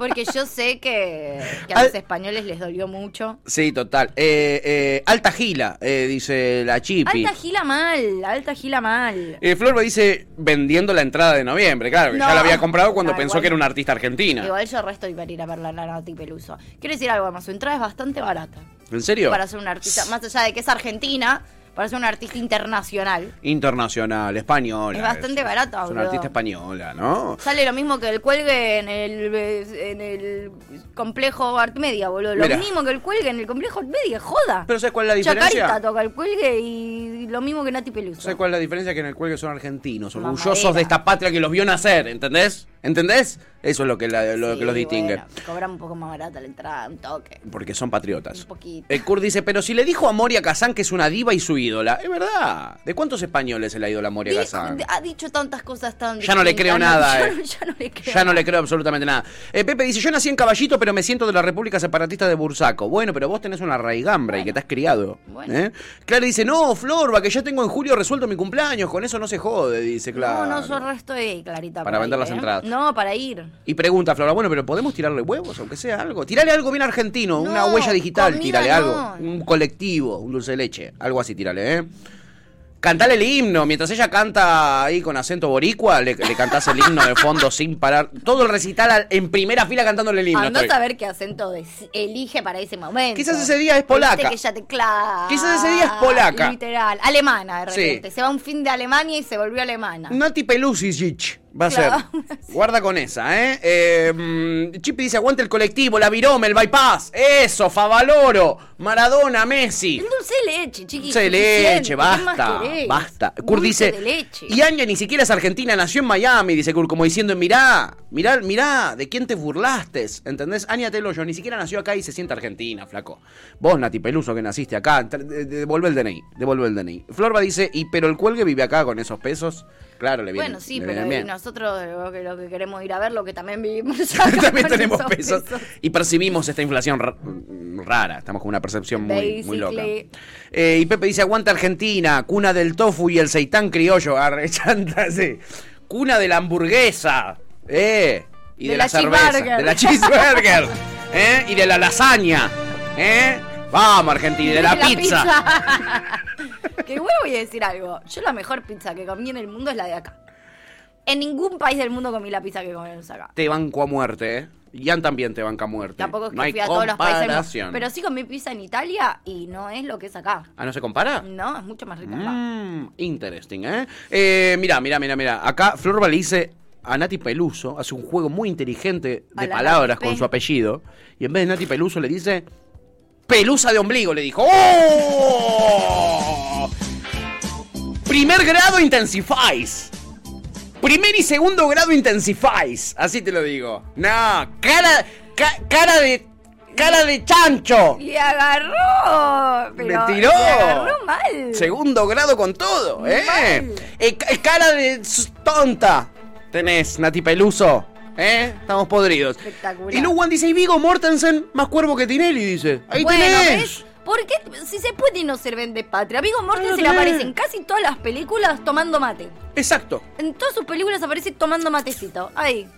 Porque yo sé que, que a los españoles les dolió mucho. Sí, total. Eh, eh, alta gila, eh, dice la Chipi. Alta gila mal, alta gila mal. Eh, Florba dice vendiendo la entrada de noviembre, claro, que No. ya la había comprado cuando No, pensó igual- que era una artista argentina. Igual yo resto y para ir a ver la Nati Peluso. Quiero decir algo más, su entrada es bastante barata. ¿En serio? Para ser una artista, más allá de que es argentina, para ser una artista internacional. Internacional, española. Es bastante barata, Es una artista española, ¿no? Sale lo mismo que el cuelgue en el, en el complejo Art Media, boludo. Lo Mira. mismo que el cuelgue en el complejo Art Media, joda. Pero ¿sabes cuál es la diferencia? Chacarita toca el cuelgue y lo mismo que Nati Peluso. ¿Sabes cuál es la diferencia? Que en el cuelgue son argentinos, Mamadera. orgullosos de esta patria que los vio nacer, ¿entendés? ¿Entendés? Eso es lo que, la- lo que los distingue. Bueno, cobran un poco más barata la entrada, un toque. Porque son patriotas. Un poquito. El Kurt dice, pero si le dijo a Moria Kazan que es una diva y su ídola, es verdad. ¿De cuántos españoles es la ídola Moria Kazan? ha dicho tantas cosas tan Ya no le creo nada, ya eh. no- ya no le creo Ya no le creo absolutamente nada. Eh, Pepe dice, yo nací en Caballito, pero me siento de la República Separatista de Bursaco. Bueno, pero vos tenés una raigambra y que te has criado. Bueno. ¿eh? Clara dice, no, Florba, que ya tengo en julio resuelto mi cumpleaños. Con eso no se jode, dice Clara. No, no, yo resto de clarita. Para vender las ¿eh? entradas. No, para ir. Y pregunta Flora, bueno, pero ¿podemos tirarle huevos, aunque sea algo? Tirale algo bien argentino, una huella digital, no. algo. Un colectivo, un dulce de leche, algo así, tírale, ¿eh? Cantale el himno, mientras ella canta ahí con acento boricua, le, le cantás el himno de fondo sin parar. Todo el recital al- en primera fila cantándole el himno. Andá a estoy. saber qué acento elige para ese momento. Quizás ese día es polaca. Que te. Quizás ese día es polaca. Literal. Alemana, de Sí. repente. Se va un fin de Alemania y se volvió alemana. Nati Pelusic va a ser. Guarda con esa, ¿eh? eh mm, Chipi dice, aguante el colectivo, la virome, el bypass. Eso, Favaloro, Maradona, Messi. Dulce leche, chiqui. Dulce leche, ¿Qué más basta, basta. Kurt dice, de leche. y Anya ni siquiera es argentina, nació en Miami, dice Kurt, como diciendo, mirá, mirá, mirá, ¿de quién te burlaste? ¿Entendés? Anya Teloyo ni siquiera nació acá y se siente argentina, flaco. Vos, Nati Peluso, que naciste acá, devuelve el DNI, devuelve el DNI. Florba dice, y pero el cuelgue vive acá con esos pesos, claro, le viene Bueno, sí, le pero bien. nosotros lo que, lo que queremos ir a ver, lo que también vivimos [LAUGHS] También tenemos pesos. Y percibimos esta inflación ra- rara. Estamos con una percepción muy, muy loca. Eh, y Pepe dice, aguanta Argentina, cuna del tofu y el seitán criollo. Arre, chanta, [LAUGHS] sí. Cuna de la hamburguesa. Eh. Y de, De la, la cerveza. De la cheeseburger. eh. Y de la lasaña. Eh. Vamos, Argentina. De la, pizza. [LAUGHS] que bueno voy a decir algo. Yo la mejor pizza que comí en el mundo es la de acá. En ningún país del mundo comí la pizza que comemos acá. Te banco a muerte, eh. Ian también te banca a muerte. Tampoco es que no fui a todos los países. Pero sí comí pizza en Italia y no es lo que es acá. ¿Ah, no se compara? No, es mucho más rica acá. Mm, interesting, ¿eh? eh mira, mira, mira, mira. Acá Florba le dice a Nati Peluso, hace un juego muy inteligente de la palabras Nati con su apellido. Y en vez de Nati Peluso le dice pelusa de ombligo, le dijo. ¡Oh! Primer grado intensifies. Primer y segundo grado intensifies. Así te lo digo. No, cara, ca- cara de, cara de chancho. Y agarró. Pero Me tiró. se agarró mal. Segundo grado con todo, ¿eh? Mal. Eh, ca- cara de tonta. Tenés, Nati Peluso. ¿Eh? Estamos podridos. Espectacular. Y Luwan dice, y Vigo Mortensen, más cuervo que Tinelli, dice. Ahí bueno, tenés. ¿ves? ¿Por qué? Si se puede no ser vende patria. Vigo Mortensen tenés. aparece en casi todas las películas tomando mate. Exacto. En todas sus películas aparece tomando matecito. Ahí.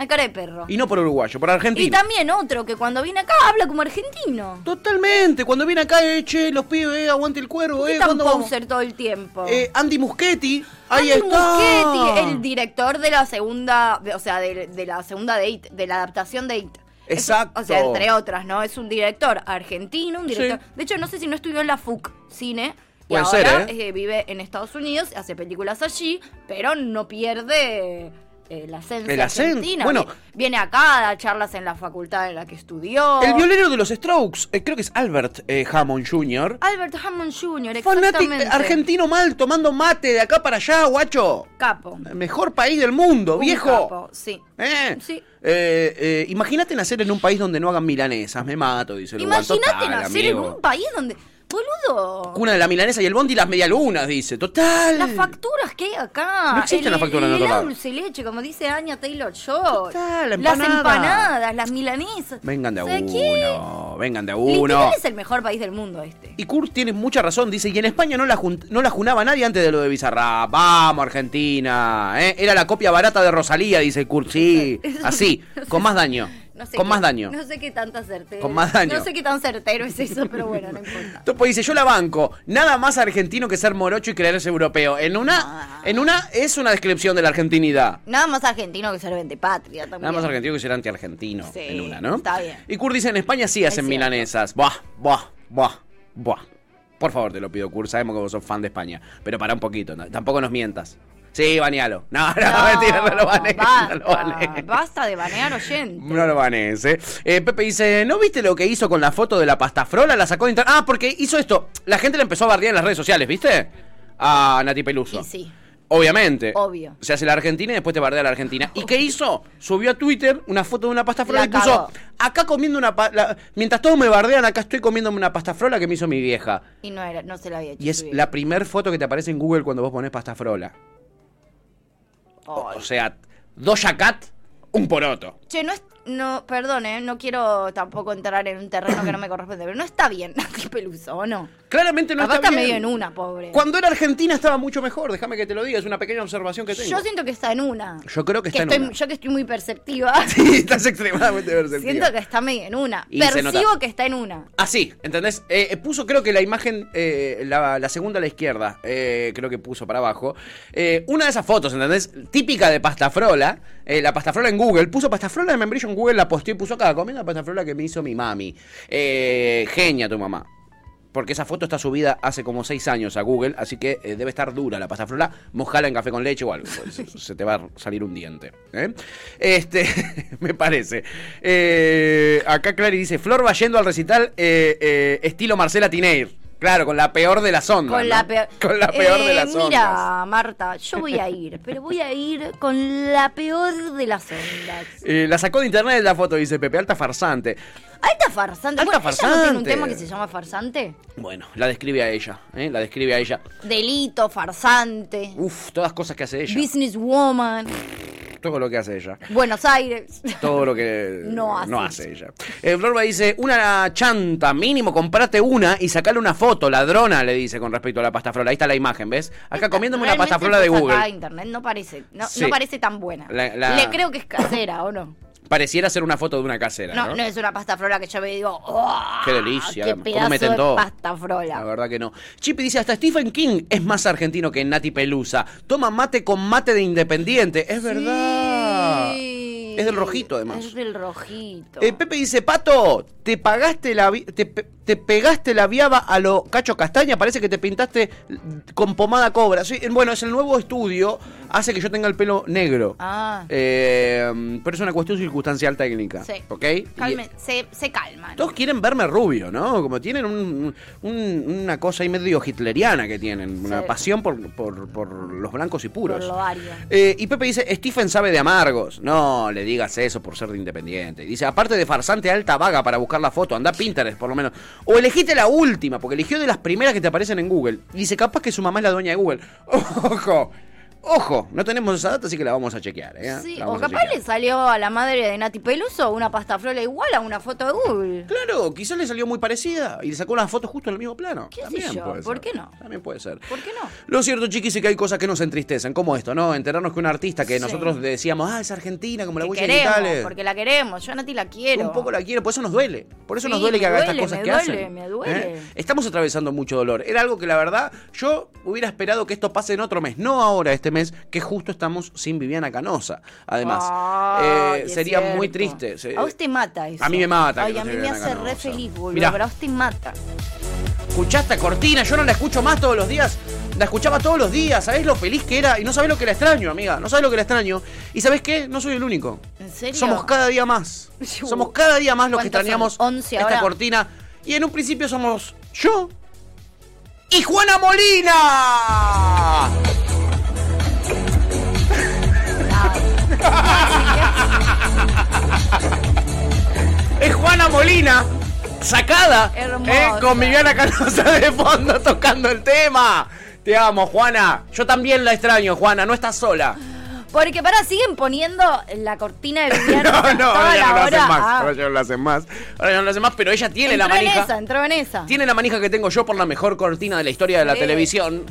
Hay cara de perro. Y no por uruguayo, por argentino. Y también otro que cuando viene acá habla como argentino. Totalmente. Cuando viene acá, eh, che, los pibes, eh, aguante el cuervo, ¿Qué eh. tan poser todo el tiempo? Eh, Andy Muschietti. Ahí Andy está. Muschietti, el director de la segunda, de- o sea, de, de la segunda de It, de la adaptación de It. Es- Exacto. o sea, entre otras, ¿no? Es un director argentino, un director. Sí. De hecho, no sé si no estudió en la FUC Cine. Y Puede ahora ser, ¿eh? eh, vive en Estados Unidos, hace películas allí, pero no pierde eh, El acento, argentina. bueno. Vi- Viene acá a dar charlas en la facultad en la que estudió. El violero de los Strokes, eh, creo que es Albert eh, Hammond Jr. Albert Hammond Jr., Fanático exactamente. argentino mal, tomando mate de acá para allá, guacho. Capo. El mejor país del mundo, Un viejo. capo, sí. ¿Eh? Sí. Imagínate nacer en un país donde no hagan milanesas, me mato, dice el. Imagínate nacer amigo. en un país donde. Boludo. Cuna de la milanesa y el bondi y las medialunas, dice. Total. Las facturas que hay acá. No existen El- las facturas en el otro dulce leche, como dice Anya Taylor Joy. Total, la Las empanada. empanadas, las milanesas. Vengan de a O sea, ¿qué? uno, vengan de a Literal uno. es el mejor país del mundo este. Y Kurt tiene mucha razón, dice, y en España no la, jun- no la junaba nadie antes de lo de Bizarrap. Vamos, Argentina. ¿eh? Era la copia barata de Rosalía, dice Kurt. Sí, [LAUGHS] así, con más daño. No sé con qué- más daño. No sé qué tanta certero. Con más daño. No sé qué tan certero es eso, pero bueno, no importa. [LAUGHS] Topo dice, yo la banco. Nada más argentino que ser morocho y creerse europeo. En una, en una es una descripción de la argentinidad. Nada más argentino que ser vende patria también. Nada más argentino que ser anti-argentino. Sí, en una, ¿no? está bien. Y Kurt dice, en España sí hacen milanesas. Buah, buah, buah, buah. Por favor, te lo pido, Kurt. Sabemos que vos sos fan de España. Pero para un poquito. ¿no? Tampoco nos mientas. Sí, banealo. [LAUGHS] No, no, mentira, no lo banees. No lo banees. Basta, basta de banear oyentes. No lo banees, ¿eh? Eh, Pepe dice, ¿no viste lo que hizo con la foto de la pasta frola? La sacó de internet. Ah, porque hizo esto. La gente le empezó a bardear en las redes sociales, ¿viste? A Nati Peluso. Y sí, Obviamente. Obvio. Se hace la Argentina y después te bardea la Argentina. ¿Y qué hizo? Subió a Twitter una foto de una pasta frola La y puso, acá comiendo una pa- la- Mientras todos me bardean, acá estoy comiéndome una pasta frola que me hizo mi vieja. y no era, no se la había hecho. Y es subir. la primer foto que te aparece en Google cuando vos pones pasta frola. O, o sea, Doja Cat, un poroto. Che, no, es- no, perdón, ¿eh? no quiero tampoco entrar en un terreno que no me corresponde, pero no está bien [LAUGHS] Nati Peluso, ¿o no? Claramente no Capaz está está bien. medio en una, pobre. Cuando era Argentina estaba mucho mejor, déjame que te lo diga, es una pequeña observación que tengo. Yo siento que está en una. Yo creo que está en estoy, una. Yo que estoy muy perceptiva, [LAUGHS] Sí, estás extremadamente perceptiva. siento que está medio en una. Y Percibo que está en una. Así, ¿entendés? Eh, eh, puso creo que la imagen, eh, la, la segunda a la izquierda, eh, creo que puso para abajo. Una de esas fotos, ¿entendés? Típica de pastafrola. la pastafrola en Google. Puso pastafrola de membrillo en Google, la posteó y puso acá, comiendo la pastafrola que me hizo mi mami. Eh, genia tu mamá. Porque esa foto está subida hace como seis años a Google, así que eh, debe estar dura la pastafrola. Mojala en café con leche o algo, [LAUGHS] pues, se, te va a salir un diente. ¿eh? Este, [LAUGHS] me parece. Acá Clary dice, Flor va yendo al recital estilo Marcela Tineir. Claro, con la peor de las ondas. Con ¿no? la peor. [LAUGHS] Con la peor de Eh, las ondas. Mira, Marta, yo voy a ir, pero voy a ir con la peor de las ondas. Eh, la sacó de internet la foto, dice Pepe, alta farsante. Alta farsante. Alta bueno, ¿ella no tiene un farsante. tema que se llama farsante? Bueno, la describe a ella, ¿eh? La describe a ella. Delito, farsante, Uf, todas cosas que hace ella. businesswoman, Todo lo que hace ella. Buenos Aires. Todo lo que [LAUGHS] No hace. ella. Eh, Florba dice, una chanta, mínimo comprate una y sacale una foto, ladrona, le dice con respecto a la pasta frola. Ahí está la imagen, ¿ves? Acá comiéndome una pasta frola de Google. internet no parece, no, Sí. no parece tan buena. La- la- Le creo que es casera, ¿o no? Pareciera ser una foto de una casera, No, ¿no? no es una pasta frola que yo me digo, ¡oh! Qué delicia, ¡Qué cómo de todo. pasta La frola! verdad que no. Chippy dice, hasta Stephen King es más argentino que Nati Pelusa. Toma mate con mate de independiente. Es verdad. Es del rojito, además. Es del rojito. Eh, Pepe dice, Pato, te pagaste la te, te pegaste la viaba a lo cacho castaña, parece que te pintaste con pomada cobra. Sí, bueno, es el nuevo estudio, hace que yo tenga el pelo negro. Ah, Eh, pero es una cuestión circunstancial técnica. Sí. ¿Ok? Y- calme, se, se calman. todos quieren verme rubio, ¿no? Como tienen un- un- una cosa ahí medio hitleriana que tienen, una Sí. pasión por, por- por los blancos y puros. Por lo ario. Eh, y Pepe dice, Stephen sabe de amargos. No le digas eso por ser de independiente. Dice, aparte de farsante alta vaga para buscar la foto, anda Pinterest por lo menos. O elegiste la última, porque eligió de las primeras que te aparecen en Google. Y dice, capaz que su mamá es la dueña de Google. [LAUGHS] Ojo, ojo, no tenemos esa data, así que la vamos a chequear. ¿eh? Sí, o capaz le salió a la madre de Nati Peluso una pasta frola igual a una foto de Google. Claro, quizás le salió muy parecida y le sacó las fotos justo en el mismo plano. ¿Qué sé También yo? puede ¿Por ser. qué no? También puede ser. ¿Por qué no? Lo cierto, chiquis, es que hay cosas que nos entristecen, como esto, ¿no? Enterarnos que un artista que Sí. nosotros decíamos, ah, es argentina, como la huella queremos, digitales. porque la queremos. Yo a Nati la quiero. Un poco la quiero, por eso nos duele. Por eso Sí, nos duele que haga duele, estas cosas me que duele, hacen. me duele. ¿eh? Estamos atravesando mucho dolor. Era algo que la verdad yo hubiera esperado que esto pase en otro mes, no ahora este mes, que justo estamos sin Viviana Canosa. Además, eh, sería muy triste. A vos te mata eso. A mí me mata Ay, no a mí me hace re feliz, boludo. Mirá. Pero a vos te mata. Escuchaste cortina, yo no la escucho más todos los días. La escuchaba todos los días, ¿sabés lo feliz que era? Y no sabés lo que la extraño, amiga. No sabés lo que la extraño. ¿Y sabés qué? No soy el único. ¿En serio? Somos cada día más. [LAUGHS] Somos cada día más los que ¿Cuántos extrañamos son? 11 esta ahora. cortina. Y en un principio somos yo y Juana Molina. [LAUGHS] es Juana Molina, sacada eh, con Viviana Canosa de fondo tocando el tema. Te amo, Juana. Yo también la extraño, Juana. No estás sola. Porque para siguen poniendo la cortina de Viviana [LAUGHS] No, no, toda ahora ya no lo hacen más. Ah, Ahora ya no lo hacen más. Ahora ya no lo hacen más, pero ella tiene la entró en manija. esa, entró en esa. Tiene la manija que tengo yo por la mejor cortina de la historia de la Sí. televisión.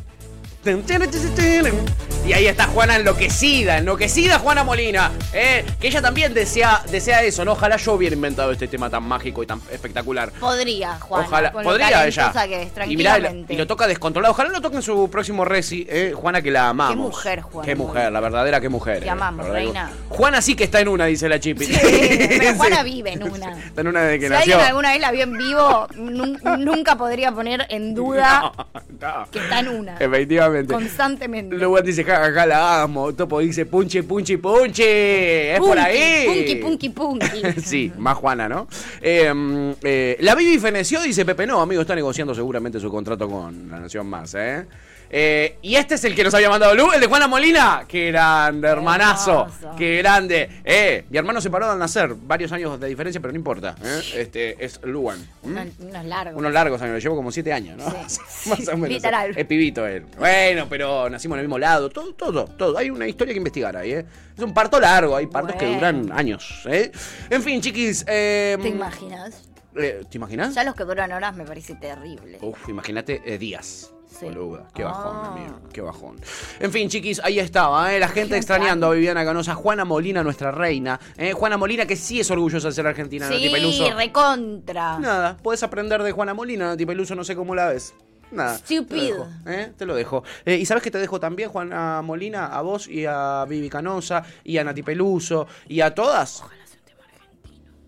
Y ahí está Juana enloquecida, enloquecida Juana Molina. ¿eh? Que ella también desea, desea eso, ¿no? Ojalá yo hubiera inventado este tema tan mágico y tan espectacular. Podría, Juana. Ojalá, con lo podría ella. que es, y, mirá, y lo- toca descontrolado. Ojalá lo toque en su próximo reci, ¿eh? Juana que la amamos. Qué mujer, Juana. Qué mujer, la verdadera qué mujer. Te eh. amamos, reina. Juana sí que está en una, dice la Chipi. Pero [LAUGHS] [LAUGHS] Juana vive en [LAUGHS] una. Está en una desde que Si nació. alguien alguna vez la vio en vivo, nun- nunca podría poner en duda No, que está en una. Efectivamente. Constantemente. Luego dice, jajaja, la amo. Topo dice, punchi, punchi, punchi. Es por ahí. Punky, punky, punky. [LAUGHS] sí, más Juana, ¿no? Eh, mm, eh, la Bibi feneció, dice Pepe. No, amigo, está negociando seguramente su contrato con La Nación Más, ¿eh? Eh, y este es el que nos había mandado Lu, el de Juana Molina. Qué grande, hermanazo. Hermoso. Qué grande. Eh, mi hermano se paró al nacer. Varios años de diferencia, pero no importa. ¿eh? Este es Luan. ¿Mm? Unos, unos largos. Unos largos años, lo llevo como siete años, ¿no? [LAUGHS] Más o menos. literal. Es pibito él. Bueno, pero nacimos en el mismo lado. Todo, todo, todo. Hay una historia que investigar ahí, ¿eh? Es un parto largo, hay partos que duran años, ¿eh? En fin, chiquis. eh, ¿Te imaginas? ¿Te imaginas? Ya los que duran horas me parece terrible. Uf, imagínate días. Sí. Boluda, qué bajón, Ah. amigo, qué bajón. En fin, chiquis, ahí estaba, ¿eh? la gente extrañando a Viviana Canosa, Juana Molina, nuestra reina. ¿eh? Juana Molina, que sí es orgullosa de ser argentina, Nati Sí, Peluso. recontra. Nada, puedes aprender de Juana Molina, Nati Peluso, no sé cómo la ves. Nada. Stupid. Te lo dejo, ¿eh? Te lo dejo. Eh, y sabes que te dejo también, Juana Molina, a vos y a Vivi Canosa y a Nati Peluso y a todas.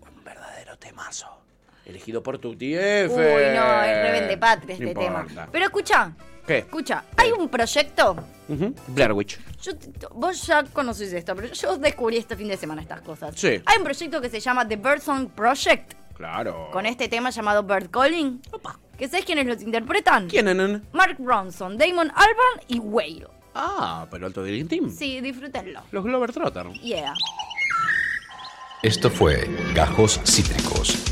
Un verdadero temazo. Elegido por tu TF. Uy, no, es rebelde patria este tema. Pero escucha, ¿Qué? escucha, hay un proyecto. Ujú, Blair Witch. Yo, vos ya conocés esto, pero yo descubrí este fin de semana estas cosas. Sí. Hay un proyecto que se llama The Birdsong Project, Claro. con este tema llamado Bird Calling. ¿Que sabes quiénes los interpretan? ¿Quién? Mark Bronson, Damon Albarn y Whale. Ah, pero Alto Dream Team. Sí, disfrútenlo. Los Glover Trotter. Yeah. Esto fue Gajos Cítricos.